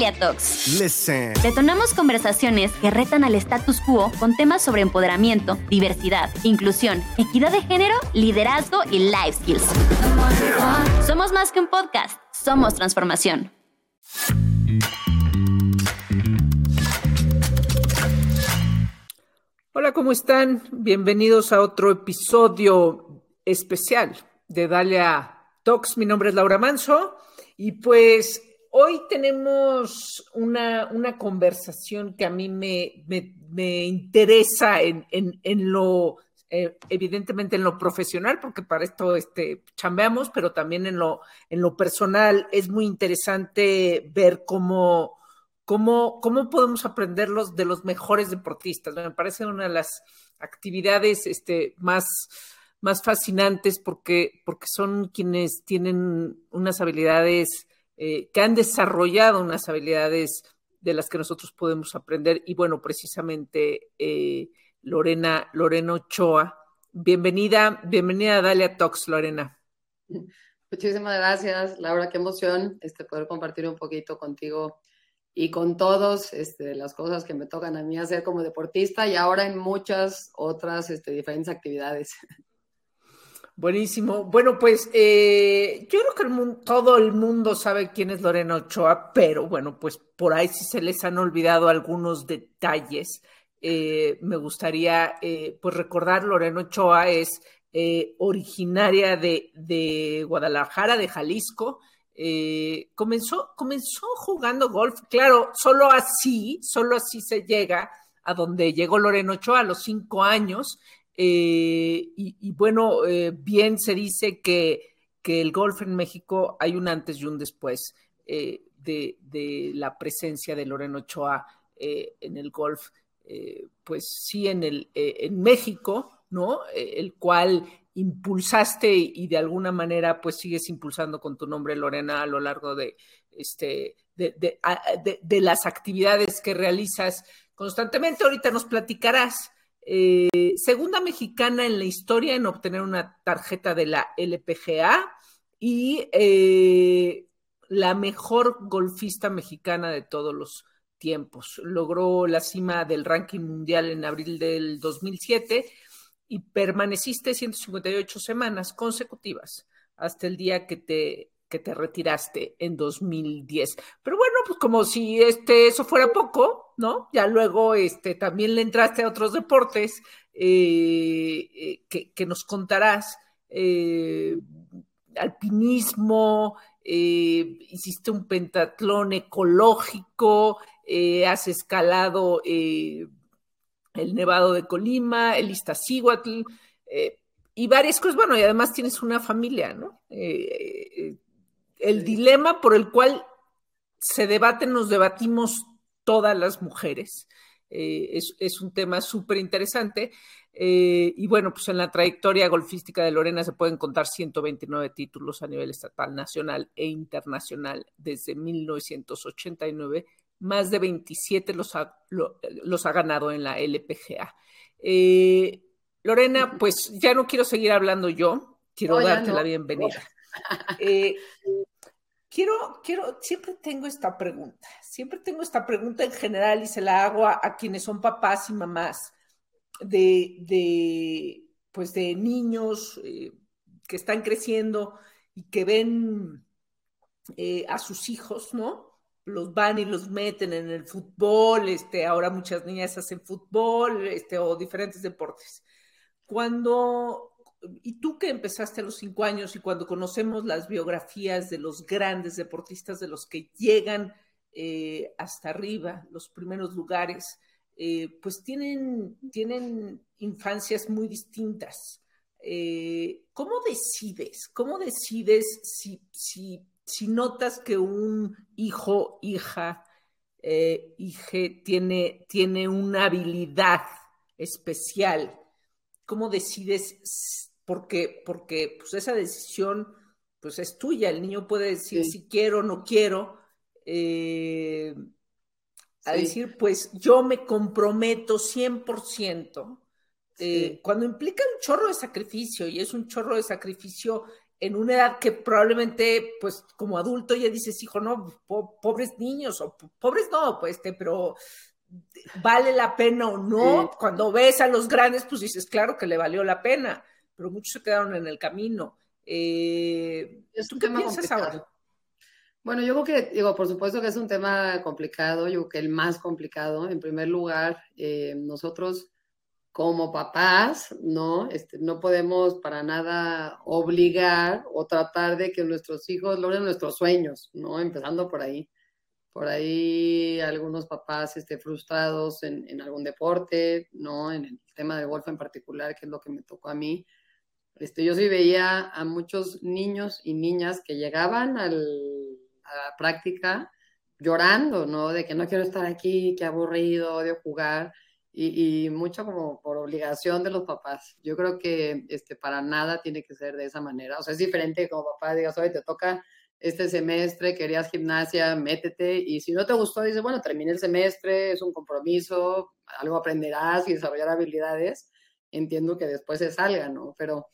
Dalia Talks. Listen. Detonamos conversaciones que retan al status quo con temas sobre empoderamiento, diversidad, inclusión, equidad de género, liderazgo y life skills. Somos más que un podcast, somos transformación. Hola, ¿cómo están? Bienvenidos a otro episodio especial de Dalia Talks. Mi nombre es Laura Manso y pues hoy tenemos una, una conversación que a mí me, me, interesa en, en, lo, eh, evidentemente en lo profesional, porque para esto este, chambeamos, pero también en lo, en lo personal es muy interesante ver cómo, cómo, cómo podemos aprender de los mejores deportistas. Me parece una de las actividades este, más más fascinantes porque, porque son quienes tienen unas habilidades eh, que han desarrollado unas habilidades de las que nosotros podemos aprender. Y bueno, precisamente eh, Lorena, Lorena Ochoa. Bienvenida, bienvenida a Dalia Talks, Lorena. Muchísimas gracias, Laura, qué emoción este, poder compartir un poquito contigo y con todos este, las cosas que me tocan a mí hacer como deportista y ahora en muchas otras este, diferentes actividades. Buenísimo. Bueno, pues eh, yo creo que todo el mundo sabe quién es Lorena Ochoa, pero bueno, pues por ahí sí se les han olvidado algunos detalles. Eh, me gustaría eh, pues recordar, Lorena Ochoa es originaria de, de, Guadalajara, de Jalisco. comenzó, comenzó jugando golf, claro, solo así, solo así se llega a donde llegó Lorena Ochoa a los cinco años. Eh, y, bueno, eh, bien se dice que, el golf en México hay un antes y un después eh, de, la presencia de Loreno Ochoa en el golf. pues sí, en, el, en México, ¿no? el cual impulsaste y de alguna manera pues sigues impulsando con tu nombre Lorena a lo largo de este de, de las actividades que realizas constantemente. Ahorita nos platicarás eh, segunda mexicana en la historia en obtener una tarjeta de la LPGA y eh, la mejor golfista mexicana de todos los tiempos. Logró la cima del ranking mundial en abril del 2007 y permaneciste 158 semanas consecutivas hasta el día que te que te retiraste en 2010. Pero bueno, pues como si este, eso fuera poco, ¿no? Ya luego este, también le entraste a otros deportes eh, eh, que, nos contarás. Eh, alpinismo, hiciste un pentatlón ecológico, has escalado el Nevado de Colima, el Iztaccíhuatl, y varias cosas. Bueno, y además tienes una familia, ¿no? El dilema por el cual se debaten, nos debatimos todas las mujeres. Eh, es, un tema súper interesante. Eh, y bueno, pues en la trayectoria golfística de Lorena se pueden contar 129 títulos a nivel estatal, nacional e internacional desde 1989. Más de 27 los ha, los ha ganado en la LPGA. Eh, Lorena, pues ya no quiero seguir hablando yo, quiero darte la bienvenida. Quiero, quiero, siempre tengo esta pregunta, siempre tengo esta pregunta en general y se la hago a, quienes son papás y mamás de, de pues de niños eh, que están creciendo y que ven eh, a sus hijos, ¿no? Los van y los meten en el fútbol, este, ahora muchas niñas hacen fútbol, este, o diferentes deportes. Cuando y tú que empezaste a los cinco años y cuando conocemos las biografías de los grandes deportistas, de los que llegan eh, hasta arriba, los primeros lugares, eh, pues tienen, tienen infancias muy distintas. Eh, ¿Cómo decides? ¿Cómo decides si, si, notas que un hijo, hija, hija tiene, tiene una habilidad especial? ¿Cómo decides porque, porque pues esa decisión pues es tuya, el niño puede decir si quiero o no quiero, eh, a decir pues yo me comprometo 100%, eh, cuando implica un chorro de sacrificio y es un chorro de sacrificio en una edad que probablemente, pues como adulto ya dices, hijo, no, pobres niños, o pobres no, pues, este, pero vale la pena o no. Cuando ves a los grandes, pues dices, claro que le valió la pena, pero muchos se quedaron en el camino. Eh, ¿Tú qué piensas ahora? Bueno, yo creo que, digo, por supuesto que es un tema complicado, yo creo que el más complicado. En primer lugar, eh, nosotros como papás, ¿no? Este, no podemos para nada obligar o tratar de que nuestros hijos logren nuestros sueños, ¿no? Empezando por ahí. Por ahí algunos papás este, frustrados en, en algún deporte, ¿no? En el tema de golf en particular, que es lo que me tocó a mí. Este, yo sí veía a muchos niños y niñas que llegaban a la práctica llorando, ¿no? De que no quiero estar aquí, qué aburrido, odio jugar y, mucho como por obligación de los papás. Yo creo que este, para nada tiene que ser de esa manera. O sea, es diferente como papá digas, oye, te toca este semestre, querías gimnasia, métete. Y si no te gustó, dices, bueno, termine el semestre, es un compromiso, algo aprenderás y desarrollar habilidades. Entiendo que después se salga, ¿no? Pero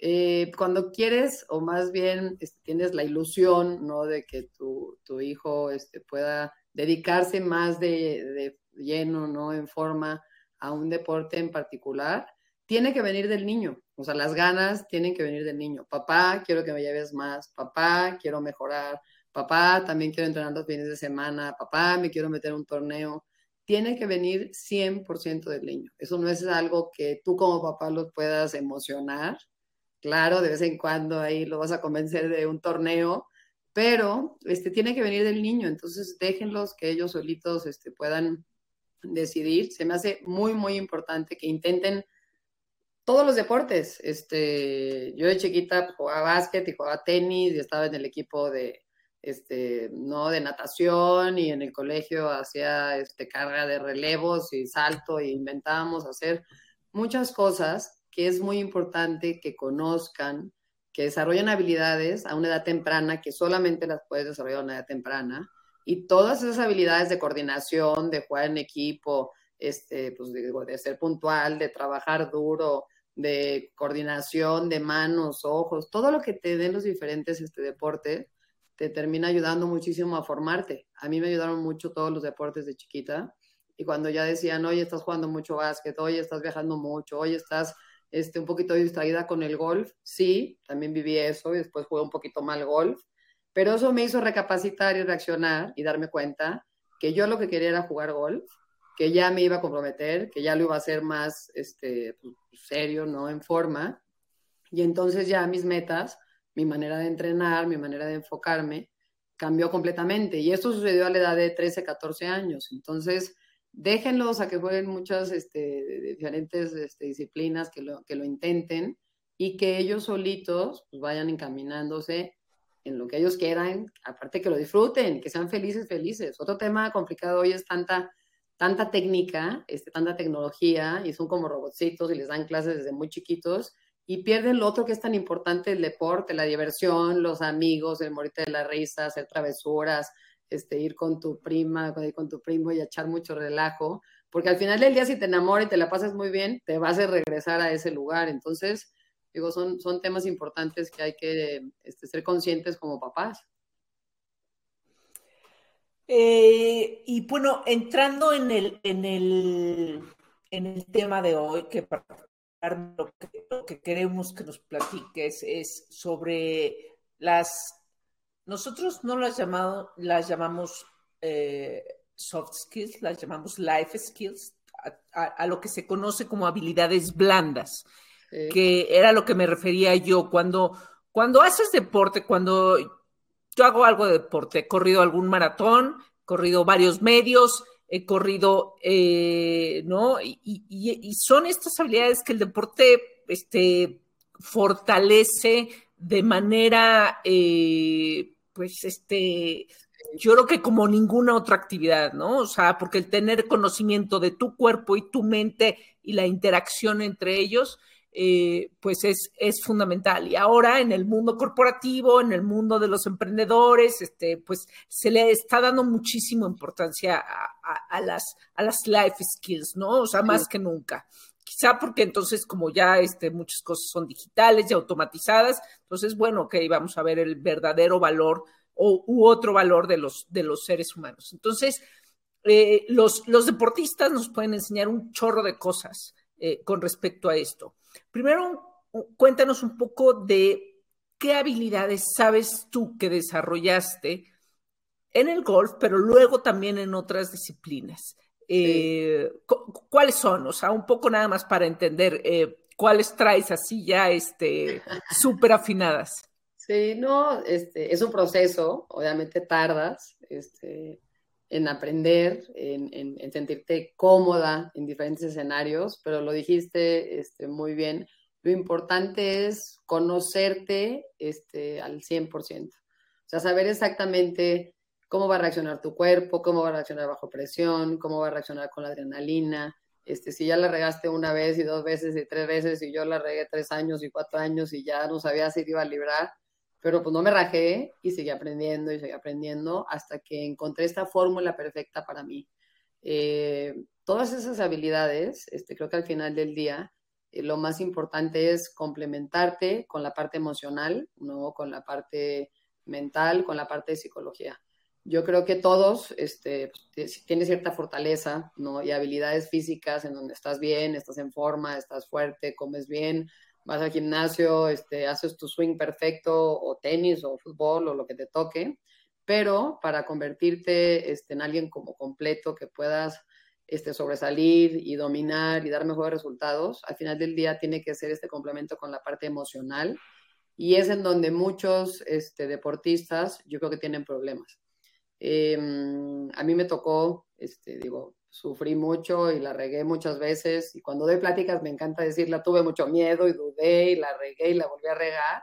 eh, cuando quieres, o más bien este, tienes la ilusión, ¿no? De que tu, tu hijo este, pueda dedicarse más de, de lleno, ¿no? En forma a un deporte en particular, tiene que venir del niño. O sea, las ganas tienen que venir del niño. Papá, quiero que me lleves más. Papá, quiero mejorar. Papá, también quiero entrenar los fines de semana. Papá, me quiero meter un torneo. Tiene que venir 100% del niño. Eso no es algo que tú como papá los puedas emocionar. Claro, de vez en cuando ahí lo vas a convencer de un torneo, pero este, tiene que venir del niño. Entonces, déjenlos que ellos solitos este, puedan decidir. Se me hace muy, muy importante que intenten todos los deportes. Este, yo de chiquita jugaba básquet y jugaba tenis y estaba en el equipo de, este, no de natación y en el colegio hacía este, carga de relevos y salto e inventábamos hacer muchas cosas que es muy importante que conozcan, que desarrollen habilidades a una edad temprana, que solamente las puedes desarrollar a una edad temprana, y todas esas habilidades de coordinación, de jugar en equipo, este, pues de, ser puntual, de trabajar duro, de coordinación, de manos, ojos, todo lo que te den los diferentes este, deportes, te termina ayudando muchísimo a formarte. A mí me ayudaron mucho todos los deportes de chiquita. Y cuando ya decían, oye, estás jugando mucho básquet, oye, estás viajando mucho, oye, estás este, un poquito distraída con el golf, sí, también viví eso y después jugué un poquito mal golf pero eso me hizo recapacitar y reaccionar y darme cuenta que yo lo que quería era jugar golf, que ya me iba a comprometer, que ya lo iba a hacer más este, pues, serio, ¿no? En forma. Y entonces ya mis metas, mi manera de entrenar, mi manera de enfocarme, cambió completamente. Y esto sucedió a la edad de 13, 14 años. Entonces, déjenlos a que jueguen muchas este, diferentes este, disciplinas, que lo, que lo intenten y que ellos solitos pues, vayan encaminándose en lo que ellos quieran, aparte que lo disfruten, que sean felices, felices. Otro tema complicado hoy es tanta, tanta técnica, este, tanta tecnología, y son como robotcitos y les dan clases desde muy chiquitos, y pierden lo otro que es tan importante, el deporte, la diversión, los amigos, el morirte de la risa, hacer travesuras, este, ir con tu prima, con tu primo y echar mucho relajo, porque al final del día si te enamoras y te la pasas muy bien, te vas a regresar a ese lugar. Entonces, Digo, son, son temas importantes que hay que este, ser conscientes como papás. Eh, y bueno, entrando en el, en el, en el tema de hoy, que que, lo que queremos que nos platiques es sobre las, nosotros no las, llamado, las llamamos eh, soft skills, las llamamos life skills, a, lo que se conoce como habilidades blandas que era lo que me refería yo. Cuando, cuando haces deporte, cuando yo hago algo de deporte, he corrido algún maratón, he corrido varios medios, he corrido, eh, ¿no? Y, son estas habilidades que el deporte este, fortalece de manera, eh, pues, este, yo creo que como ninguna otra actividad, ¿no? O sea, porque el tener conocimiento de tu cuerpo y tu mente y la interacción entre ellos, eh, pues es, es, fundamental. Y ahora en el mundo corporativo, en el mundo de los emprendedores, este, pues se le está dando muchísima importancia a, las, a las life skills, ¿no? O sea, más que nunca. Quizá porque entonces como ya este, muchas cosas son digitales y automatizadas, entonces, bueno, ok, vamos a ver el verdadero valor o, u otro valor de los, de los seres humanos. Entonces, eh, los, los, deportistas nos pueden enseñar un chorro de cosas eh, con respecto a esto. Primero, cuéntanos un poco de qué habilidades sabes tú que desarrollaste en el golf, pero luego también en otras disciplinas. Eh, ¿Cuáles son? O sea, un poco nada más para entender cuáles traes así ya este, súper afinadas. Sí, no, este, es un proceso, obviamente tardas, este, en aprender, en, sentirte cómoda en diferentes escenarios, pero lo dijiste este, muy bien. Lo importante es conocerte este, al 100%. O sea, saber exactamente cómo va a reaccionar tu cuerpo, cómo va a reaccionar bajo presión, cómo va a reaccionar con la adrenalina. Este, si ya la regaste una vez y dos veces y tres veces y yo la regué tres años y cuatro años y ya no sabía si te iba a librar, pero pues no me rajé y seguí aprendiendo y seguí aprendiendo hasta que encontré esta fórmula perfecta para mí. Eh, todas esas habilidades, este, creo que al final del día, eh, lo más importante es complementarte con la parte emocional, ¿no? con la parte mental, con la parte de psicología. Yo creo que todos este, pues, tienen cierta fortaleza ¿no? y habilidades físicas en donde estás bien, estás en forma, estás fuerte, comes bien, vas al gimnasio, este, haces tu swing perfecto o tenis o fútbol o lo que te toque, pero para convertirte este, en alguien como completo que puedas este, sobresalir y dominar y dar mejores resultados, al final del día tiene que ser este complemento con la parte emocional y es en donde muchos este, deportistas yo creo que tienen problemas. Em, a mí me tocó, este, digo, sufrí mucho y la regué muchas veces y cuando doy pláticas me encanta decirla, tuve mucho miedo y dudé y la regué y la volví a regar,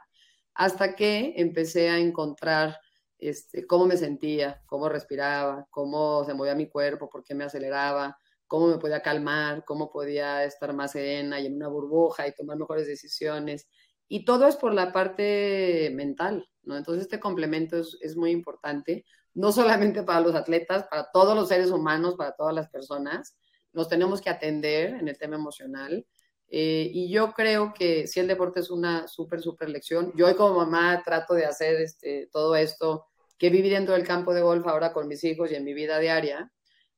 hasta que empecé a encontrar este, cómo me sentía, cómo respiraba, cómo se movía mi cuerpo, por qué me aceleraba, cómo me podía calmar, cómo podía estar más serena y en una burbuja y tomar mejores decisiones. Y todo es por la parte mental, ¿no? Entonces este complemento es, muy importante no solamente para los atletas, para todos los seres humanos, para todas las personas. Nos tenemos que atender en el tema emocional. Eh, y yo creo que si el deporte es una súper, súper lección, yo hoy como mamá trato de hacer este, todo esto que viví dentro del campo de golf ahora con mis hijos y en mi vida diaria,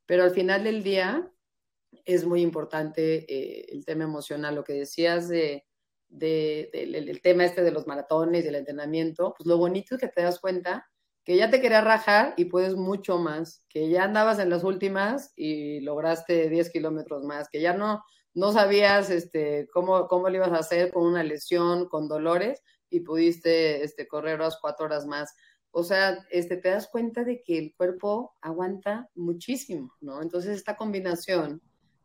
pero al final del día es muy importante eh, el tema emocional, lo que decías de, del tema este de los maratones, del entrenamiento, pues lo bonito es que te das cuenta que ya te quería rajar y puedes mucho más, que ya andabas en las últimas y lograste 10 kilómetros más, que ya no, no sabías este, cómo, cómo lo ibas a hacer con una lesión, con dolores, y pudiste este, correr unas cuatro horas más. O sea, este, te das cuenta de que el cuerpo aguanta muchísimo, ¿no? Entonces, esta combinación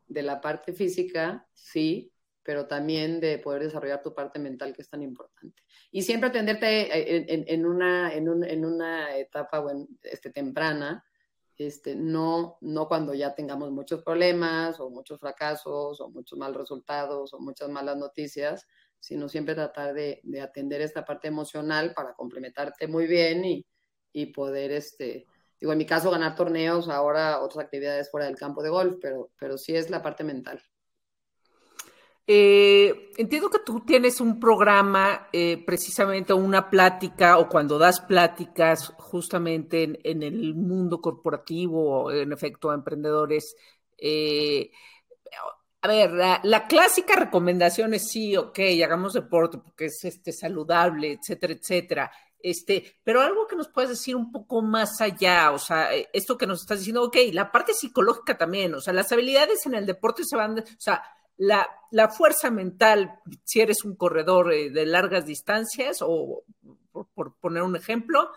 de la parte física, sí, pero también de poder desarrollar tu parte mental que es tan importante. Y siempre atenderte eh, en, una, en, una etapa este, temprana, este, no, no cuando ya tengamos muchos problemas o muchos fracasos o muchos malos resultados o muchas malas noticias, sino siempre tratar de, atender esta parte emocional para complementarte muy bien y, y poder, este, digo, en mi caso, ganar torneos, ahora otras actividades fuera del campo de golf, pero, pero sí es la parte mental. Eh, entiendo que tú tienes un programa, eh, precisamente una plática o cuando das pláticas justamente en, el mundo corporativo, en efecto, a emprendedores. Eh, a ver, la, clásica recomendación es sí, ok, hagamos deporte porque es este, saludable, etcétera, etcétera. Este, pero algo que nos puedes decir un poco más allá, o sea, esto que nos estás diciendo, ok, la parte psicológica también, o sea, las habilidades en el deporte se van, o sea, la, la fuerza mental, si eres un corredor eh, de largas distancias, o por, poner un ejemplo,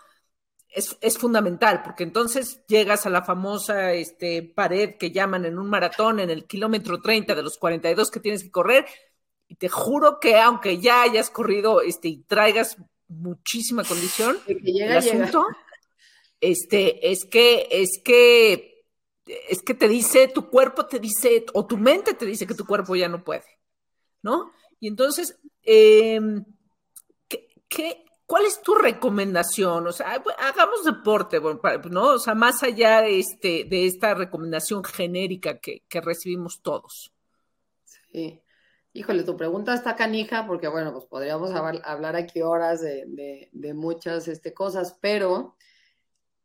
es, es, fundamental, porque entonces llegas a la famosa este, pared que llaman en un maratón en el kilómetro 30 de los 42 que tienes que correr, y te juro que aunque ya hayas corrido este, y traigas muchísima condición, el asunto, este, es que, es que es que te dice, tu cuerpo te dice, o tu mente te dice que tu cuerpo ya no puede, ¿no? Y entonces, em, ¿qué, cuál es tu recomendación? O sea, hagamos deporte, ¿no? O sea, más allá de, este, de esta recomendación genérica que, recibimos todos. Sí. Híjole, tu pregunta está canija porque, bueno, pues podríamos hablar aquí horas de, de, muchas este, cosas, pero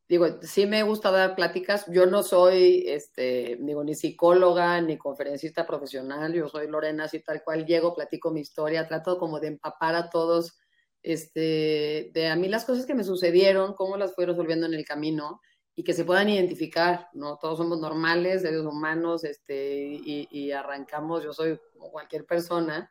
digo, sí me gusta dar pláticas. Yo no soy, este, digo, ni psicóloga ni conferencista profesional. Yo soy Lorena, así tal cual llego, platico mi historia, trato como de empapar a todos, este, de a mí las cosas que me sucedieron, cómo las fui resolviendo en el camino y que se puedan identificar, ¿no? Todos somos normales, seres humanos, este, y, arrancamos, yo soy cualquier persona.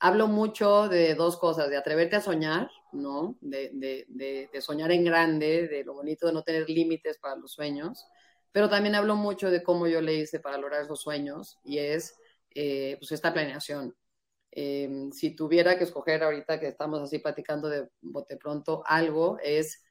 Hablo mucho de dos cosas, de atreverte a soñar, ¿no? De, de, de, soñar en grande, de lo bonito de no tener límites para los sueños, pero también hablo mucho de cómo yo le hice para lograr esos sueños, y es, eh, pues, esta planeación. Em, si tuviera que escoger ahorita que estamos así platicando de bote pronto algo, es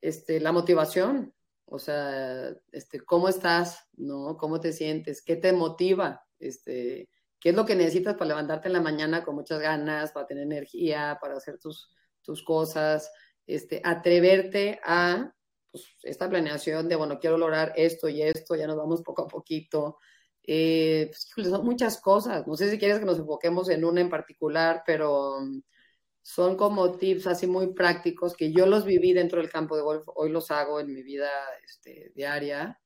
este, la motivación, o sea, este, ¿cómo estás? ¿No? ¿Cómo te sientes? ¿Qué te motiva? Este, ¿Qué es lo que necesitas para levantarte en la mañana con muchas ganas, para tener energía, para hacer tus, tus cosas? Este, atreverte a pues, esta planeación de, bueno, quiero lograr esto y esto, ya nos vamos poco a poquito. Eh, pues, son muchas cosas. No sé si quieres que nos enfoquemos en una en particular, pero son como tips así muy prácticos que yo los viví dentro del campo de golf, hoy los hago en mi vida este, diaria.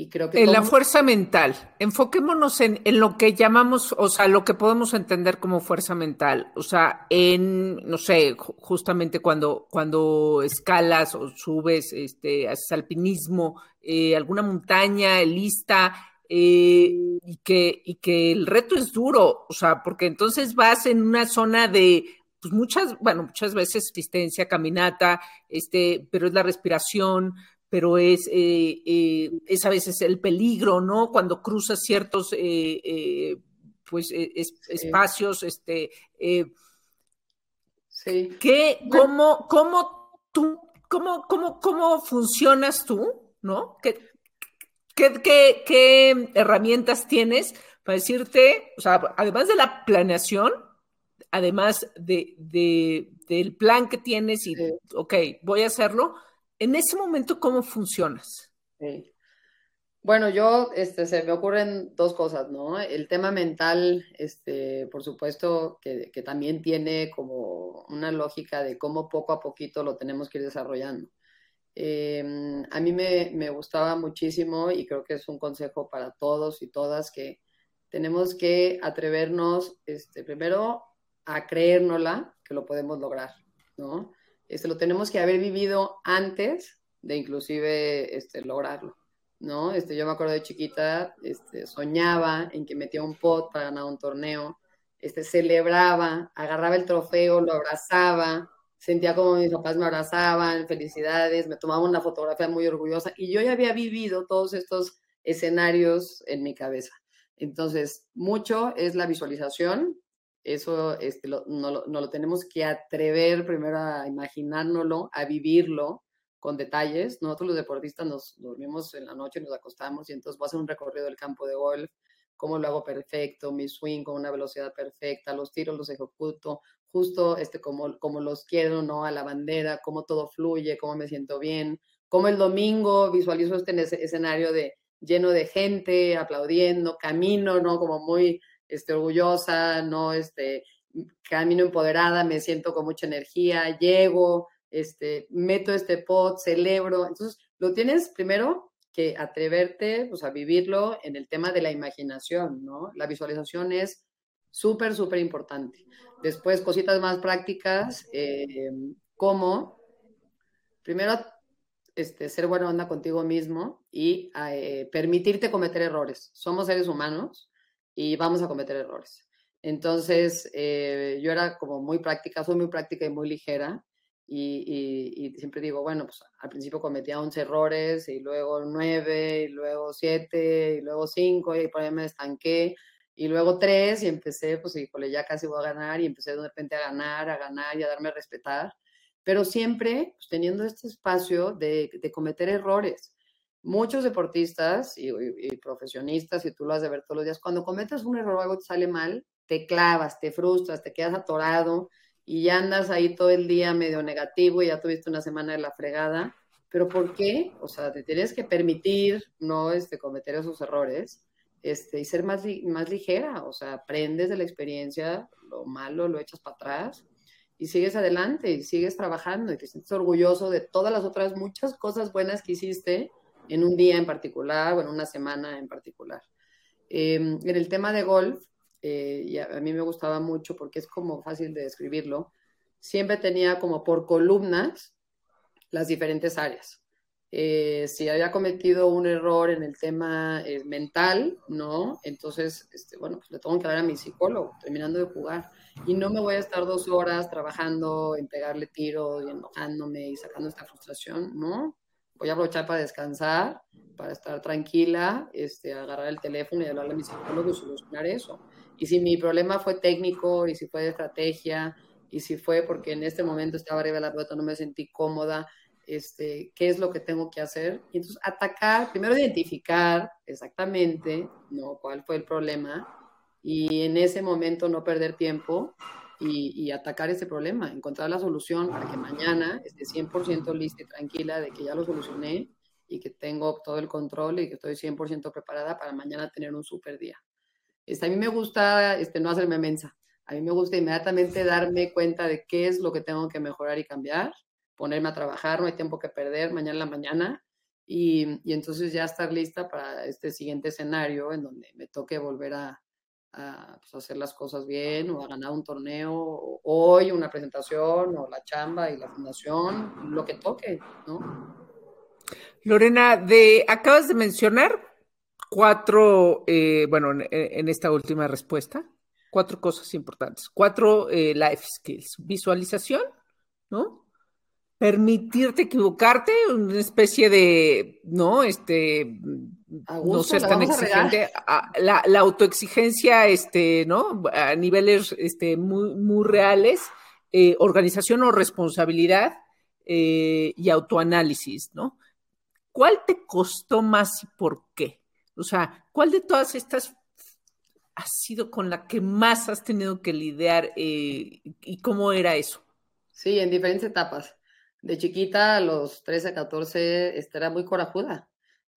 Y creo que en la fuerza mental, enfoquémonos en, en, lo que llamamos, o sea, lo que podemos entender como fuerza mental, o sea, en, no sé, justamente cuando, cuando escalas o subes, este, haces alpinismo, eh, alguna montaña, lista, eh, y, que, y que el reto es duro, o sea, porque entonces vas en una zona de, pues muchas, bueno, muchas veces asistencia, caminata, este, pero es la respiración, pero es, eh, eh, es a veces el peligro, ¿no? Cuando cruzas ciertos, eh, pues, espacios, este, sí. ¿qué, cómo, cómo tú, cómo, cómo, cómo funcionas tú, ¿no? ¿Qué, qué, qué, qué herramientas tienes para decirte, o sea, además de la planeación, además de, del plan que tienes y, ok, voy a hacerlo, en ese momento, ¿cómo funcionas? Bueno, yo, este, se me ocurren dos cosas, ¿no? El tema mental, este, por supuesto, que, también tiene como una lógica de cómo poco a poquito lo tenemos que ir desarrollando. Em, a mí me, me, gustaba muchísimo y creo que es un consejo para todos y todas que tenemos que atrevernos, este, primero a creérnosla que lo podemos lograr, ¿no? Este, lo tenemos que haber vivido antes de inclusive este, lograrlo, ¿no? Este, yo me acuerdo de chiquita, este, soñaba en que metía un pot para ganar un torneo, este, celebraba, agarraba el trofeo, lo abrazaba, sentía como mis papás me abrazaban, felicidades, me tomaba una fotografía muy orgullosa y yo ya había vivido todos estos escenarios en mi cabeza. Entonces, mucho es la visualización, eso este, no, lo tenemos que atrever primero a imaginárnoslo, a vivirlo con detalles. Nosotros los deportistas nos dormimos en la noche, nos acostamos y entonces voy a hacer un recorrido del campo de golf, cómo lo hago perfecto, mi swing con una velocidad perfecta, los tiros los ejecuto justo este, como, como los quiero, ¿no? A la bandera, cómo todo fluye, cómo me siento bien, cómo el domingo visualizo este escenario de lleno de gente aplaudiendo, camino, ¿no? Como muy este, orgullosa, no, este, camino empoderada, me siento con mucha energía, llego, este, meto este pot, celebro. Entonces, lo tienes primero que atreverte pues, a vivirlo en el tema de la imaginación, ¿no? La visualización es súper, súper importante. Después, cositas más prácticas, eh, como, primero, este, ser buena onda contigo mismo y eh, permitirte cometer errores. Somos seres humanos y vamos a cometer errores. Entonces, eh, yo era como muy práctica, soy muy práctica y muy ligera. Y, siempre digo, bueno, pues al principio cometía 11 errores y luego 9 y luego 7 y luego 5 y por ahí me estanqué y luego 3 y empecé, pues híjole, ya casi voy a ganar y empecé de repente a ganar, a ganar y a darme a respetar, pero siempre pues, teniendo este espacio de, de cometer errores muchos deportistas y, profesionistas, y tú lo has de ver todos los días, cuando cometes un error o algo te sale mal, te clavas, te frustras, te quedas atorado y ya andas ahí todo el día medio negativo y ya tuviste una semana de la fregada. ¿Pero por qué? O sea, te tienes que permitir no este, cometer esos errores este, y ser más, más ligera, o sea, aprendes de la experiencia, lo malo lo echas para atrás y sigues adelante y sigues trabajando y te sientes orgulloso de todas las otras muchas cosas buenas que hiciste en un día en particular o en una semana en particular. Em, en el tema de golf, eh, y a, mí me gustaba mucho porque es como fácil de describirlo, siempre tenía como por columnas las diferentes áreas. Eh, si había cometido un error en el tema eh, mental, ¿no? Entonces, este, bueno, pues le tengo que hablar a mi psicólogo terminando de jugar. Y no me voy a estar dos horas trabajando en pegarle tiro y enojándome y sacando esta frustración, ¿no? Voy a aprovechar para descansar, para estar tranquila, este, agarrar el teléfono y hablarle a mi psicólogo y solucionar eso. Y si mi problema fue técnico, y si fue de estrategia, y si fue porque en este momento estaba arriba de la pelota, no me sentí cómoda, este, qué es lo que tengo que hacer. Y entonces atacar, primero identificar exactamente ¿no? cuál fue el problema y en ese momento no perder tiempo y, atacar ese problema, encontrar la solución para que mañana esté 100% lista y tranquila de que ya lo solucioné y que tengo todo el control y que estoy 100% preparada para mañana tener un super día. Este, a mí me gusta este, no hacerme mensa. A mí me gusta inmediatamente darme cuenta de qué es lo que tengo que mejorar y cambiar ponerme a trabajar, no hay tiempo que perder, mañana en la mañana, y, y, entonces ya estar lista para este siguiente escenario en donde me toque volver a, a pues, hacer las cosas bien o a ganar un torneo, hoy una presentación, o la chamba y la fundación, lo que toque, ¿no? Lorena, de, acabas de mencionar cuatro, eh, bueno, en, en, esta última respuesta, cuatro cosas importantes, cuatro eh, life skills, visualización, ¿no? permitirte equivocarte, una especie de, ¿no? Este, no ser tan exigente, la, la, autoexigencia, este, ¿no? A niveles, este, muy, muy reales, eh, organización o responsabilidad eh, y autoanálisis, ¿no? ¿Cuál te costó más y por qué? O sea, ¿cuál de todas estas ha sido con la que más has tenido que lidiar eh, y cómo era eso? Sí, en diferentes etapas de chiquita, a los 13, 14, este, era muy corajuda.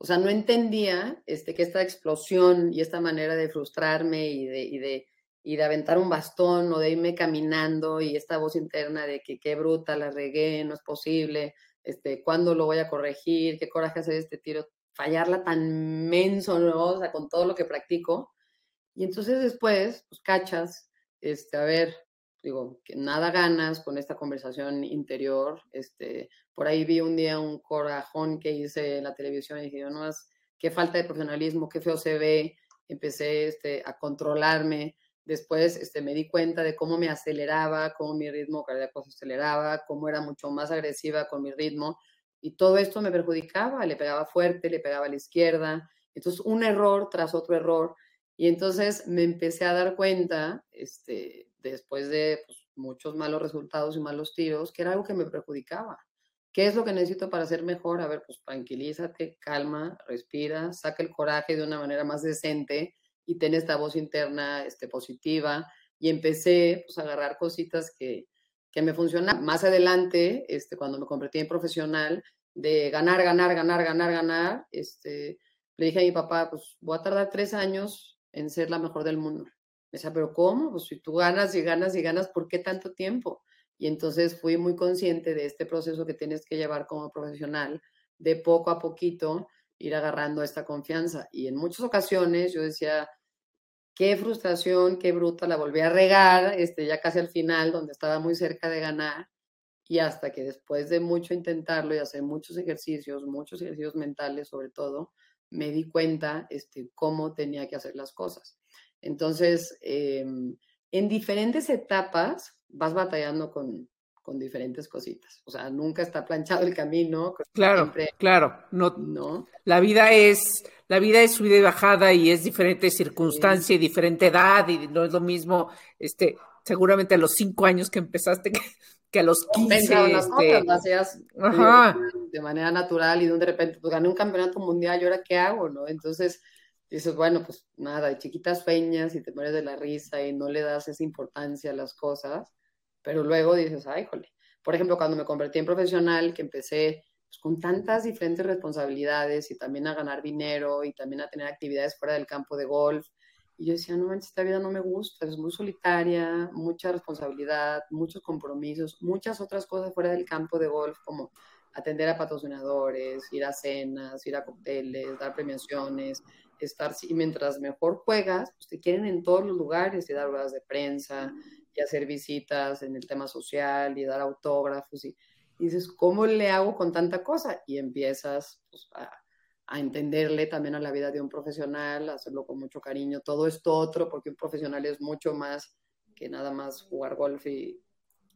O sea, no entendía este, que esta explosión y esta manera de frustrarme y de, y de, y de aventar un bastón o de irme caminando y esta voz interna de que qué bruta, la regué, no es posible, este, cuándo lo voy a corregir, qué coraje hacer este tiro, fallarla tan menso, ¿no? O sea, con todo lo que practico. Y entonces después, pues cachas, este, a ver, digo, que nada ganas con esta conversación interior. Este, por ahí vi un día un corajón que hice en la televisión y dije, no más, qué falta de profesionalismo, qué feo se ve. Empecé este, a controlarme. Después este, me di cuenta de cómo me aceleraba, cómo mi ritmo cardíaco se aceleraba, cómo era mucho más agresiva con mi ritmo. Y todo esto me perjudicaba, le pegaba fuerte, le pegaba a la izquierda. Entonces, un error tras otro error. Y entonces me empecé a dar cuenta, este, después de pues, muchos malos resultados y malos tiros, que era algo que me perjudicaba. ¿Qué es lo que necesito para ser mejor? A ver, pues tranquilízate, calma, respira, saca el coraje de una manera más decente y ten esta voz interna este, positiva. Y empecé pues, a agarrar cositas que, que me funcionaban. Más adelante, este, cuando me convertí en profesional, de ganar, ganar, ganar, ganar, ganar, este, le dije a mi papá, pues voy a tardar tres años en ser la mejor del mundo. Me decía, pero ¿cómo? Pues si tú ganas y ganas y ganas, ¿por qué tanto tiempo? Y entonces fui muy consciente de este proceso que tienes que llevar como profesional, de poco a poquito ir agarrando esta confianza. Y en muchas ocasiones yo decía, qué frustración, qué bruta, la volví a regar, este, ya casi al final, donde estaba muy cerca de ganar. Y hasta que después de mucho intentarlo y hacer muchos ejercicios, muchos ejercicios mentales sobre todo, me di cuenta este, cómo tenía que hacer las cosas. Entonces, em, en diferentes etapas vas batallando con, con, diferentes cositas. O sea, nunca está planchado el camino. Claro, claro. No, no, La vida es, la vida es subida y bajada y es diferente circunstancia y diferente edad y no es lo mismo, este, seguramente a los cinco años que empezaste que, a los 15. Este... Hacías de manera natural y de repente, pues gané un campeonato mundial y ahora qué hago, ¿no? Entonces, dices, bueno, pues nada, de chiquitas sueñas y te mueres de la risa y no le das esa importancia a las cosas, pero luego dices, ay, jole. Por ejemplo, cuando me convertí en profesional, que empecé pues, con tantas diferentes responsabilidades y también a ganar dinero y también a tener actividades fuera del campo de golf. Y yo decía, no manches, esta vida no me gusta, es muy solitaria, mucha responsabilidad, muchos compromisos, muchas otras cosas fuera del campo de golf, como atender a patrocinadores, ir a cenas, ir a cócteles, dar premiaciones, estar, y mientras mejor juegas, pues te quieren en todos los lugares y dar ruedas de prensa y hacer visitas en el tema social y dar autógrafos y, dices, ¿cómo le hago con tanta cosa? Y empiezas pues, a, entenderle también a la vida de un profesional, hacerlo con mucho cariño, todo esto otro, porque un profesional es mucho más que nada más jugar golf y,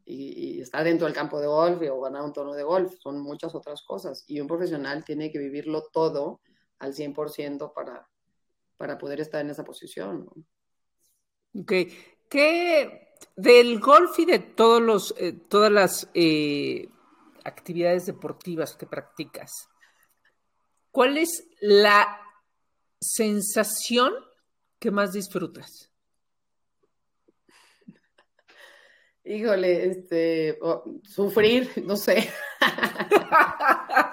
y, estar dentro del campo de golf o ganar un tono de golf, son muchas otras cosas. Y un profesional tiene que vivirlo todo al 100% para, para poder estar en esa posición. Ok. ¿Qué del golf y de todos los, eh, todas las eh, actividades deportivas que practicas, ¿cuál es la sensación que más disfrutas? Híjole, este, sufrir, no sé.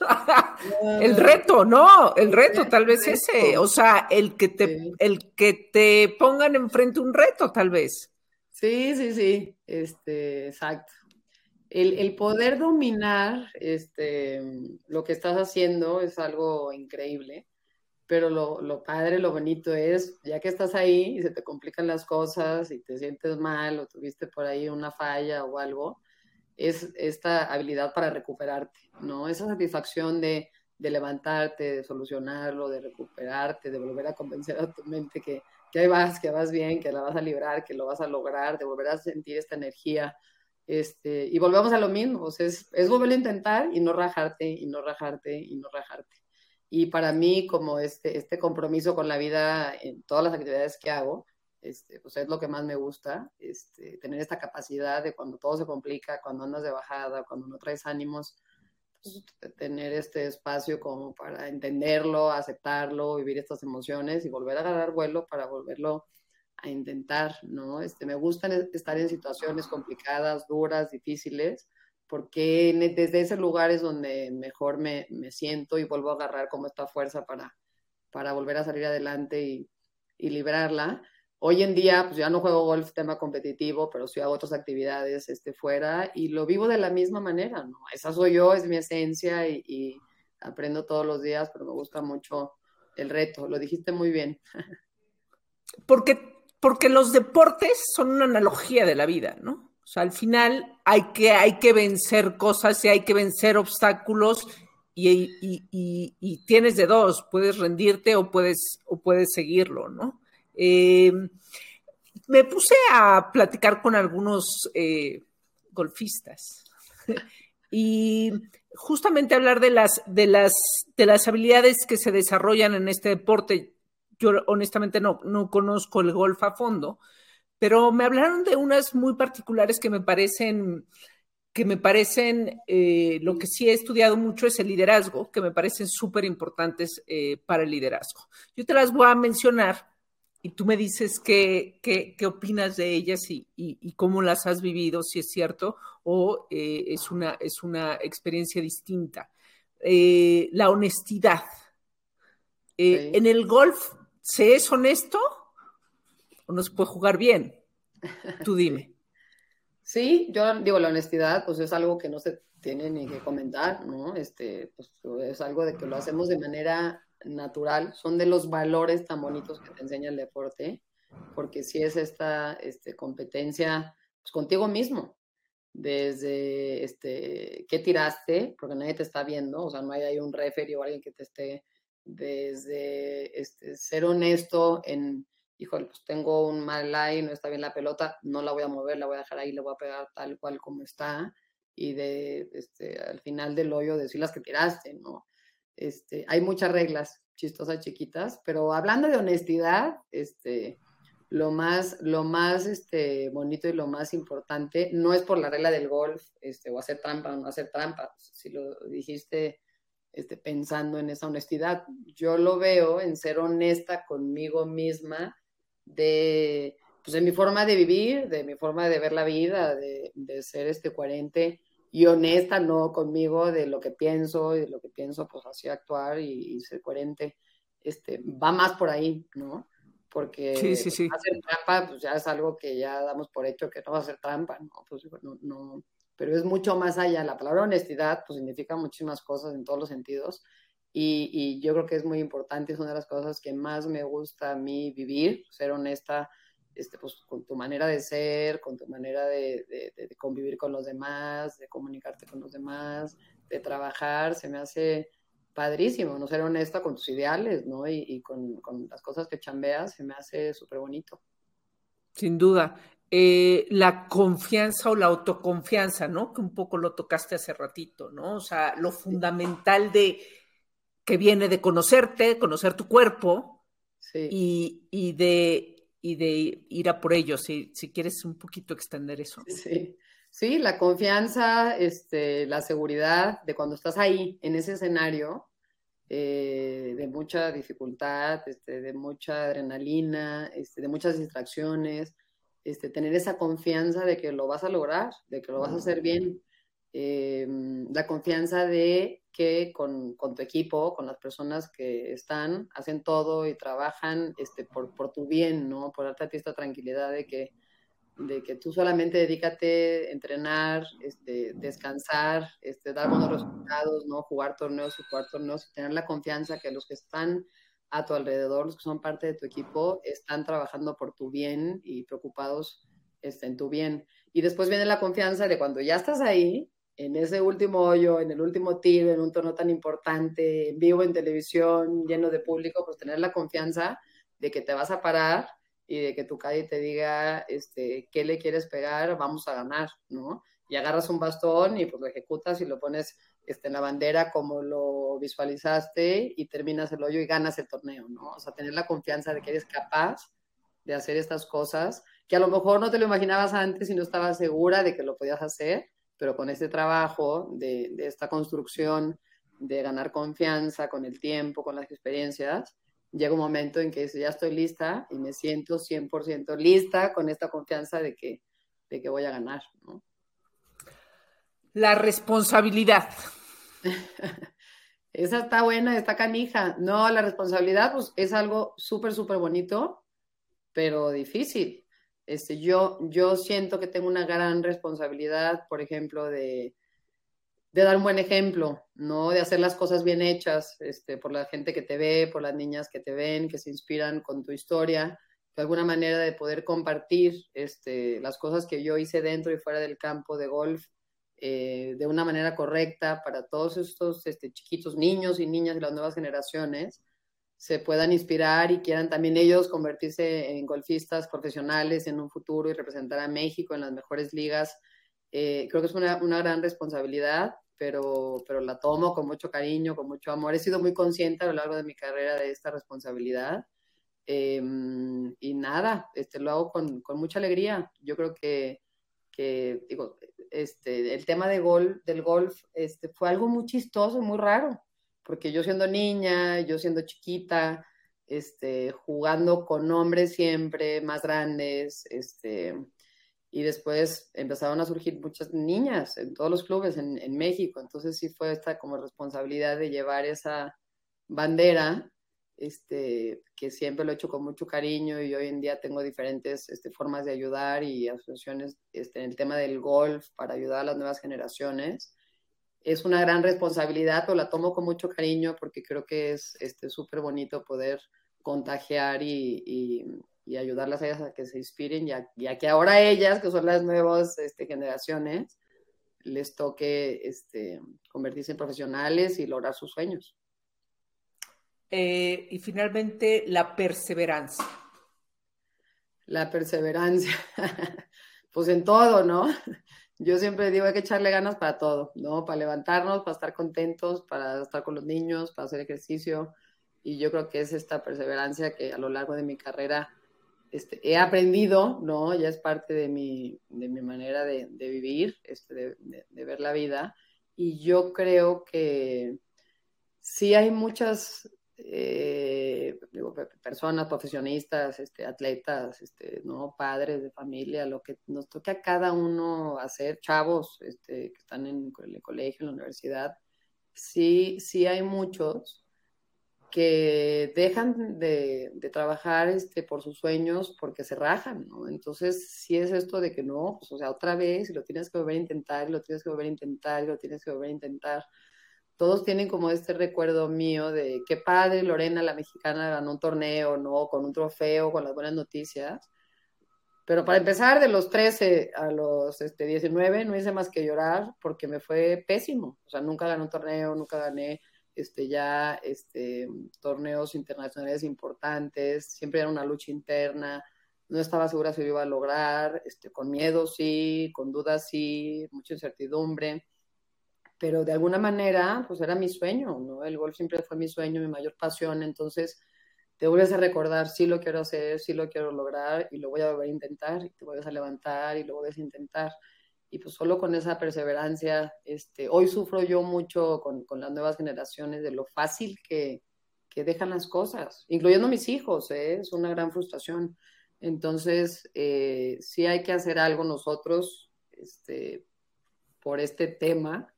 el reto, no, el reto, tal vez ese, o sea, el que te, el que te pongan enfrente un reto, tal vez. Sí, sí, sí, este, exacto. El, el, poder dominar este, lo que estás haciendo es algo increíble pero lo, lo, padre, lo bonito es, ya que estás ahí y se te complican las cosas y te sientes mal o tuviste por ahí una falla o algo, es esta habilidad para recuperarte, ¿no? Esa satisfacción de, de levantarte, de solucionarlo, de recuperarte, de volver a convencer a tu mente que, que ahí vas, que vas bien, que la vas a librar, que lo vas a lograr, de volver a sentir esta energía. Este, y volvemos a lo mismo, es, es volver a intentar y no rajarte, y no rajarte, y no rajarte. Y para mí, como este, este compromiso con la vida en todas las actividades que hago, este, pues es lo que más me gusta, este, tener esta capacidad de cuando todo se complica, cuando andas de bajada, cuando no traes ánimos, pues, tener este espacio como para entenderlo, aceptarlo, vivir estas emociones y volver a agarrar vuelo para volverlo a intentar, ¿no? Este, me gusta estar en situaciones complicadas, duras, difíciles, porque desde ese lugar es donde mejor me, me, siento y vuelvo a agarrar como esta fuerza para, para volver a salir adelante y, y librarla. Hoy en día, pues ya no juego golf tema competitivo, pero sí hago otras actividades este, fuera y lo vivo de la misma manera, ¿no? Esa soy yo, es mi esencia y, y aprendo todos los días, pero me gusta mucho el reto. Lo dijiste muy bien. Porque, porque los deportes son una analogía de la vida, ¿no? O sea, al final hay que, hay que vencer cosas y hay que vencer obstáculos y, tienes de dos, puedes rendirte o puedes, o puedes seguirlo, ¿no? Eh, me puse a platicar con algunos eh, golfistas y justamente hablar de las, de, las, de las habilidades que se desarrollan en este deporte. Yo honestamente no, no conozco el golf a fondo, pero me hablaron de unas muy particulares que me parecen, que me parecen, eh, lo que sí he estudiado mucho es el liderazgo, que me parecen súper importantes eh, para el liderazgo. Yo te las voy a mencionar y tú me dices qué, qué, qué opinas de ellas y, y, cómo las has vivido, si es cierto o eh, es, una, es una experiencia distinta. la honestidad. En el golf, ¿se es honesto? o no se puede jugar bien. Tú dime. Sí, yo digo, la honestidad, pues es algo que no se tiene ni que comentar, ¿no? Este, pues es algo de que lo hacemos de manera natural, son de los valores tan bonitos que te enseña el deporte, porque si es esta este, competencia pues, contigo mismo, desde este, qué tiraste, porque nadie te está viendo, o sea, no hay ahí un referee o alguien que te esté, desde este, ser honesto en híjole, pues tengo un mal line, no está bien la pelota, no la voy a mover, la voy a dejar ahí, la voy a pegar tal cual como está, y de, este, al final del hoyo decir las que tiraste, ¿no? Este, hay muchas reglas chistosas, chiquitas, pero hablando de honestidad, este, lo más, este, bonito y lo más importante no es por la regla del golf, este, o hacer trampa o no hacer trampa, si lo dijiste pensando en esa honestidad. Yo lo veo en ser honesta conmigo misma de, pues, de mi forma de vivir, de mi forma de ver la vida, de, de ser este coherente y honesta, ¿no? Conmigo de lo que pienso y de lo que pienso, pues así actuar y, ser coherente. Este, va más por ahí, ¿no? Porque hacer trampa, pues ya es algo que ya damos por hecho que no va a ser trampa, ¿no? Pues no, no, pero es mucho más allá. La palabra honestidad, pues significa muchísimas cosas en todos los sentidos. Y, y, yo creo que es muy importante, es una de las cosas que más me gusta a mí vivir, ser honesta este, pues, con tu manera de ser, con tu manera de, de, convivir con los demás, de comunicarte con los demás, de trabajar, se me hace padrísimo, no ser honesta con tus ideales, ¿no? Y, y con, con, las cosas que chambeas, se me hace súper bonito. Sin duda. Eh, la confianza o la autoconfianza, ¿no? Que un poco lo tocaste hace ratito, ¿no? O sea, lo fundamental de que viene de conocerte, conocer tu cuerpo sí. y, y, de y de ir a por ellos, si, si quieres un poquito extender eso. Sí. sí, la confianza, este, la seguridad de cuando estás ahí, en ese escenario, eh, de mucha dificultad, este, de mucha adrenalina, este, de muchas distracciones, este, tener esa confianza de que lo vas a lograr, de que lo vas a hacer bien, eh, la confianza de que con, con, tu equipo, con las personas que están, hacen todo y trabajan este, por, por tu bien, ¿no? Por darte a ti esta tranquilidad de que, de que tú solamente dedícate a entrenar, este, descansar, este, dar buenos resultados, ¿no? Jugar torneos y jugar torneos y tener la confianza que los que están a tu alrededor, los que son parte de tu equipo, están trabajando por tu bien y preocupados este, en tu bien. Y después viene la confianza de cuando ya estás ahí, en ese último hoyo, en el último tiro, en un tono tan importante, en vivo en televisión, lleno de público, pues tener la confianza de que te vas a parar y de que tu calle te diga este, qué le quieres pegar, vamos a ganar, ¿no? Y agarras un bastón y pues lo ejecutas y lo pones este, en la bandera como lo visualizaste y terminas el hoyo y ganas el torneo, ¿no? O sea, tener la confianza de que eres capaz de hacer estas cosas que a lo mejor no te lo imaginabas antes y no estabas segura de que lo podías hacer, pero con este trabajo de, de, esta construcción, de ganar confianza con el tiempo, con las experiencias, llega un momento en que ya estoy lista y me siento 100% lista con esta confianza de que, de que voy a ganar. ¿no? La responsabilidad. Esa está buena, está canija. No, la responsabilidad pues, es algo súper, súper bonito, pero difícil. Este, yo, yo siento que tengo una gran responsabilidad, por ejemplo, de, de dar un buen ejemplo, ¿no? De hacer las cosas bien hechas, este, por la gente que te ve, por las niñas que te ven, que se inspiran con tu historia, de alguna manera de poder compartir este, las cosas que yo hice dentro y fuera del campo de golf eh, de una manera correcta para todos estos este, chiquitos niños y niñas de las nuevas generaciones se puedan inspirar y quieran también ellos convertirse en golfistas profesionales en un futuro y representar a México en las mejores ligas. Eh, creo que es una, una, gran responsabilidad, pero, pero la tomo con mucho cariño, con mucho amor. He sido muy consciente a lo largo de mi carrera de esta responsabilidad. Eh, y nada, este, lo hago con, con mucha alegría. Yo creo que, que digo, este, el tema de gol, del golf este, fue algo muy chistoso, muy raro porque yo siendo niña, yo siendo chiquita, este, jugando con hombres siempre más grandes, este, y después empezaron a surgir muchas niñas en todos los clubes en, México, entonces sí fue esta como responsabilidad de llevar esa bandera, este, que siempre lo he hecho con mucho cariño y hoy en día tengo diferentes este, formas de ayudar y asociaciones este, en el tema del golf para ayudar a las nuevas generaciones es una gran responsabilidad, pero la tomo con mucho cariño porque creo que es súper este, bonito poder contagiar y, y, ayudarlas a ellas a que se inspiren, ya, ya que ahora ellas, que son las nuevas este, generaciones, les toque este, convertirse en profesionales y lograr sus sueños. Eh, y finalmente, la perseverancia. La perseverancia, pues en todo, ¿no? Yo siempre digo, hay que echarle ganas para todo, ¿no? Para levantarnos, para estar contentos, para estar con los niños, para hacer ejercicio. Y yo creo que es esta perseverancia que a lo largo de mi carrera este, he aprendido, ¿no? Ya es parte de mi, de mi manera de, de vivir, este, de, de, ver la vida. Y yo creo que sí hay muchas eh, personas profesionistas, este, atletas, este, ¿no? padres de familia, lo que nos toque a cada uno hacer, chavos este, que están en el colegio, en la universidad, sí, sí hay muchos que dejan de, trabajar este, por sus sueños porque se rajan, ¿no? Entonces, si es esto de que no, pues, o sea, otra vez, lo tienes que volver a intentar, lo tienes que volver a intentar, lo tienes que volver a intentar. Todos tienen como este recuerdo mío de qué padre Lorena, la mexicana, ganó un torneo, ¿no? Con un trofeo, con las buenas noticias. Pero para empezar, de los 13 a los este, 19, no hice más que llorar porque me fue pésimo. O sea, nunca gané un torneo, nunca gané este, ya este, torneos internacionales importantes, siempre era una lucha interna, no estaba segura si lo iba a lograr, este, con miedo sí, con dudas sí, mucha incertidumbre, pero de alguna manera, pues era mi sueño, ¿no? El golf siempre fue mi sueño, mi mayor pasión, entonces te vuelves a recordar, sí lo quiero hacer, sí lo quiero lograr y lo voy a volver a intentar, y te vuelves a levantar y lo vuelves a intentar y pues solo con esa perseverancia, este, hoy sufro yo mucho con, con las nuevas generaciones de lo fácil que, que dejan las cosas, incluyendo mis hijos, ¿eh? es una gran frustración. Entonces, eh, sí hay que hacer algo nosotros este, por este tema.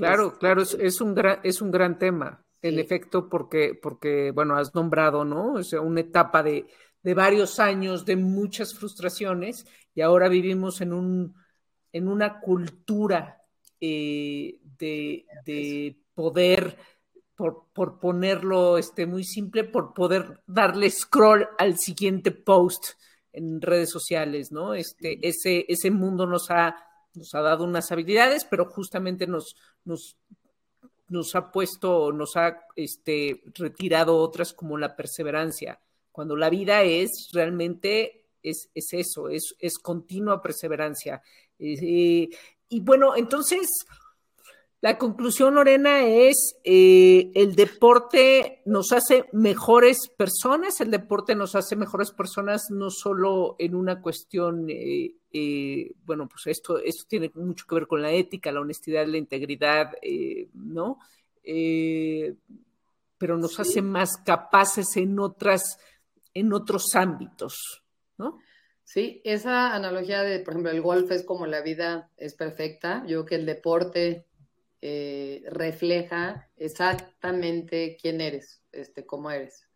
Claro, este, claro, es, es, un gran, es un gran tema, en efecto, porque, porque, bueno, has nombrado, ¿no? O sea, una etapa de, de varios años de muchas frustraciones y ahora vivimos en un en una cultura eh, de, poder, por, ponerlo este, muy simple, por poder darle scroll al siguiente post en redes sociales, ¿no? Este, ese, ese mundo nos ha, nos ha dado unas habilidades, pero justamente nos, nos, nos ha puesto, nos ha este, retirado otras como la perseverancia, cuando la vida es realmente, es, es eso, es, es continua perseverancia, y bueno, entonces, la conclusión, Lorena, es eh, el deporte nos hace mejores personas, el deporte nos hace mejores personas no solo en una cuestión, eh, eh, bueno, pues esto, esto tiene mucho que ver con la ética, la honestidad, la integridad, ¿no? pero nos hace más capaces en otras, en otros ámbitos, ¿no? Sí, esa analogía de, por ejemplo, el golf es como la vida es perfecta. Yo creo que el deporte eh, refleja exactamente quién eres, este, cómo eres.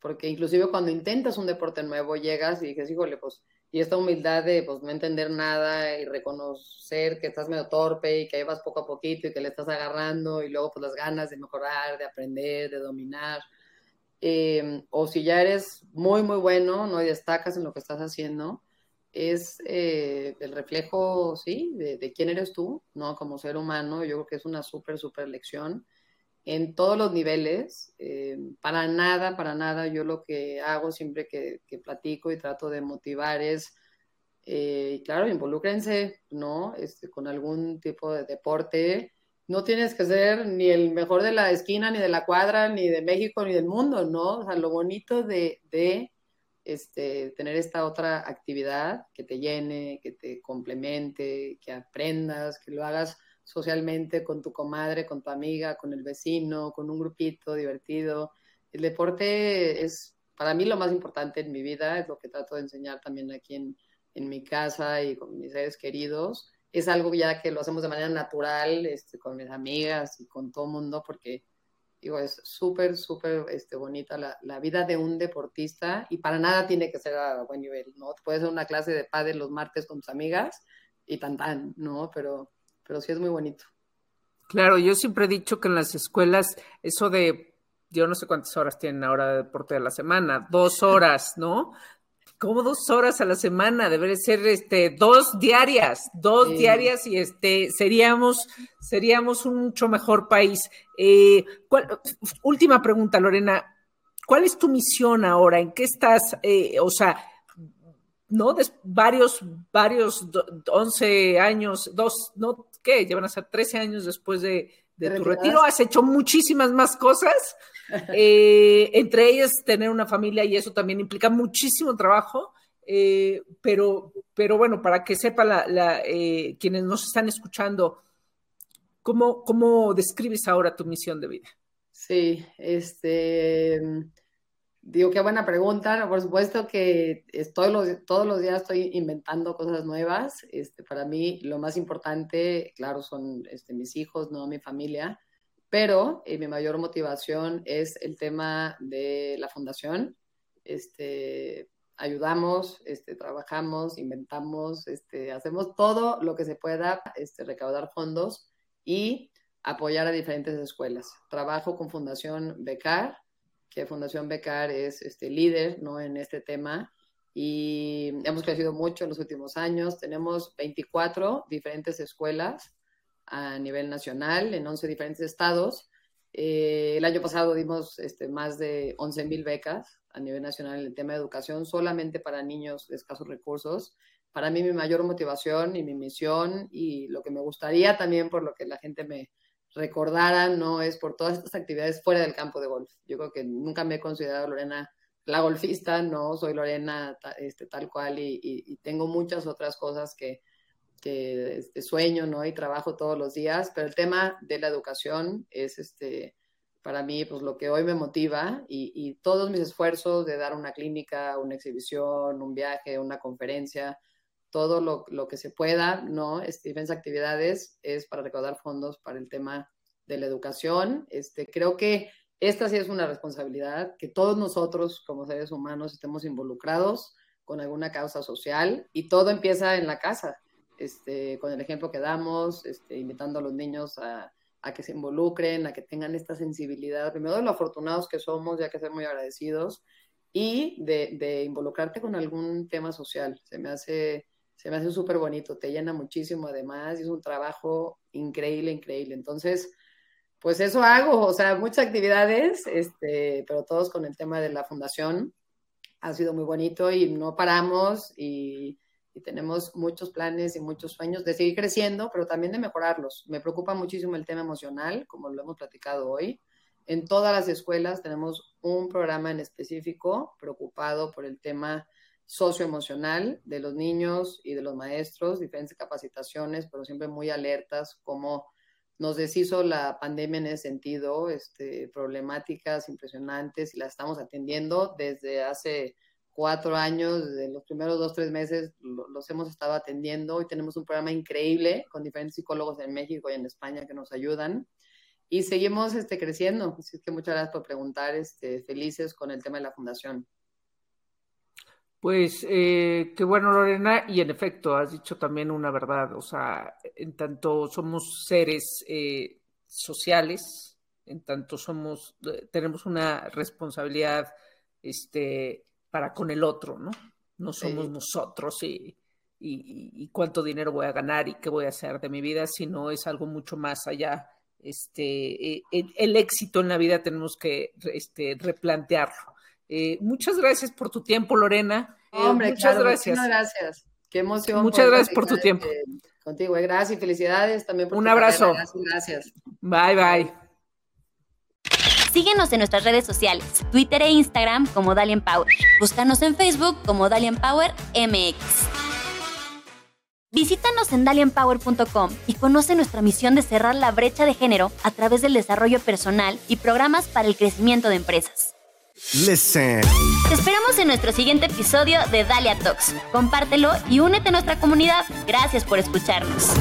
Porque inclusive cuando intentas un deporte nuevo, llegas y dices, híjole, pues, y esta humildad de pues, no entender nada y reconocer que estás medio torpe y que vas poco a poquito y que le estás agarrando y luego pues las ganas de mejorar, de aprender, de dominar. Eh, o si ya eres muy, muy bueno, ¿no? Y destacas en lo que estás haciendo, es eh, el reflejo, sí, de, quién eres tú, ¿no? Como ser humano, yo creo que es una súper, súper lección en todos los niveles. Eh, para nada, para nada, yo lo que hago siempre que, platico y trato de motivar es, claro, involúcrense, ¿no? Este, con algún tipo de deporte no tienes que ser ni el mejor de la esquina, ni de la cuadra, ni de México, ni del mundo, ¿no? O sea, lo bonito de este, tener esta otra actividad que te llene, que te complemente, que aprendas, que lo hagas socialmente con tu comadre, con tu amiga, con el vecino, con un grupito divertido. El deporte es para mí lo más importante en mi vida, es lo que trato de enseñar también aquí en, en mi casa y con mis seres queridos es algo ya que lo hacemos de manera natural este, con mis amigas y con todo el mundo porque digo, es súper, súper este, bonita la, la, vida de un deportista y para nada tiene que ser a buen nivel, ¿no? Puedes hacer una clase de padre los martes con tus amigas y tan tan, ¿no? Pero, pero sí es muy bonito. Claro, yo siempre he dicho que en las escuelas eso de, yo no sé cuántas horas tienen ahora de deporte de la semana, dos horas, ¿no? Como dos horas a la semana, debería ser este, dos diarias, dos diarias y este, seríamos, seríamos un mucho mejor país. Eh, última pregunta, Lorena, ¿cuál es tu misión ahora? ¿En qué estás? Eh, o sea, ¿no? varios, varios, 11 años, dos, ¿no? ¿Qué? Llevan a ser 13 años después de, de tu retiro, has hecho muchísimas más cosas, eh, entre ellas tener una familia y eso también implica muchísimo trabajo, eh, pero, pero bueno, para que sepa la, eh, quienes nos están escuchando, ¿cómo, ¿cómo describes ahora tu misión de vida? Sí, este, digo, qué buena pregunta. Por supuesto que estoy los, todos los días estoy inventando cosas nuevas. Este, para mí lo más importante, claro, son este, mis hijos, no mi familia, pero eh, mi mayor motivación es el tema de la fundación. Este, ayudamos, este, trabajamos, inventamos, este, hacemos todo lo que se pueda, este, recaudar fondos y apoyar a diferentes escuelas. Trabajo con Fundación Becar, que Fundación Becar es este, líder ¿no? en este tema y hemos crecido mucho en los últimos años. Tenemos 24 diferentes escuelas a nivel nacional en 11 diferentes estados. Eh, el año pasado dimos este, más de 11 mil becas a nivel nacional en el tema de educación solamente para niños de escasos recursos. Para mí mi mayor motivación y mi misión y lo que me gustaría también por lo que la gente me recordara, no es por todas estas actividades fuera del campo de golf. Yo creo que nunca me he considerado Lorena la golfista, no soy Lorena este, tal cual y, tengo muchas otras cosas que, que este, sueño ¿no? y trabajo todos los días, pero el tema de la educación es este, para mí pues lo que hoy me motiva y, todos mis esfuerzos de dar una clínica, una exhibición, un viaje, una conferencia, todo lo, que se pueda, ¿no? Diferentes actividades es para recaudar fondos para el tema de la educación. Este, creo que esta sí es una responsabilidad, que todos nosotros como seres humanos estemos involucrados con alguna causa social y todo empieza en la casa, este, con el ejemplo que damos, este, invitando a los niños a a que se involucren, a que tengan esta sensibilidad, primero de lo afortunados que somos, ya que ser muy agradecidos, y de, involucrarte con algún tema social. Se me hace, se me hace súper bonito, te llena muchísimo además, y es un trabajo increíble, increíble. Entonces, pues eso hago, o sea, muchas actividades, este, pero todos con el tema de la fundación. Ha sido muy bonito y no paramos y tenemos muchos planes y muchos sueños de seguir creciendo, pero también de mejorarlos. Me preocupa muchísimo el tema emocional, como lo hemos platicado hoy. En todas las escuelas tenemos un programa en específico preocupado por el tema socioemocional de los niños y de los maestros, diferentes capacitaciones, pero siempre muy alertas, como nos deshizo la pandemia en ese sentido, este, problemáticas impresionantes y las estamos atendiendo desde hace cuatro años, de los primeros dos, tres meses, los hemos estado atendiendo. y tenemos un programa increíble con diferentes psicólogos en México y en España que nos ayudan. Y seguimos este, creciendo. Así que muchas gracias por preguntar, este, felices con el tema de la fundación. Pues eh, qué bueno, Lorena, y en efecto, has dicho también una verdad, o sea, en tanto somos seres eh, sociales, en tanto somos, eh, tenemos una responsabilidad este, para con el otro, ¿no? No somos nosotros y, y, cuánto dinero voy a ganar y qué voy a hacer de mi vida, sino es algo mucho más allá. Este, eh, el, éxito en la vida tenemos que este, replantearlo. Eh, muchas gracias por tu tiempo, Lorena. Eh, Hombre, muchas gracias. Muchas gracias. Qué emoción. Muchas gracias por tu tiempo. contigo. Gracias y felicidades también por Un abrazo. Gracias. Bye, bye. Síguenos en nuestras redes sociales, Twitter e Instagram como Dalian Power. Búscanos en Facebook como Dalian Power MX. Visítanos en dalianpower.com y conoce nuestra misión de cerrar la brecha de género a través del desarrollo personal y programas para el crecimiento de empresas. Listen. Te esperamos en nuestro siguiente episodio de Dalia Talks. Compártelo y únete a nuestra comunidad. Gracias por escucharnos.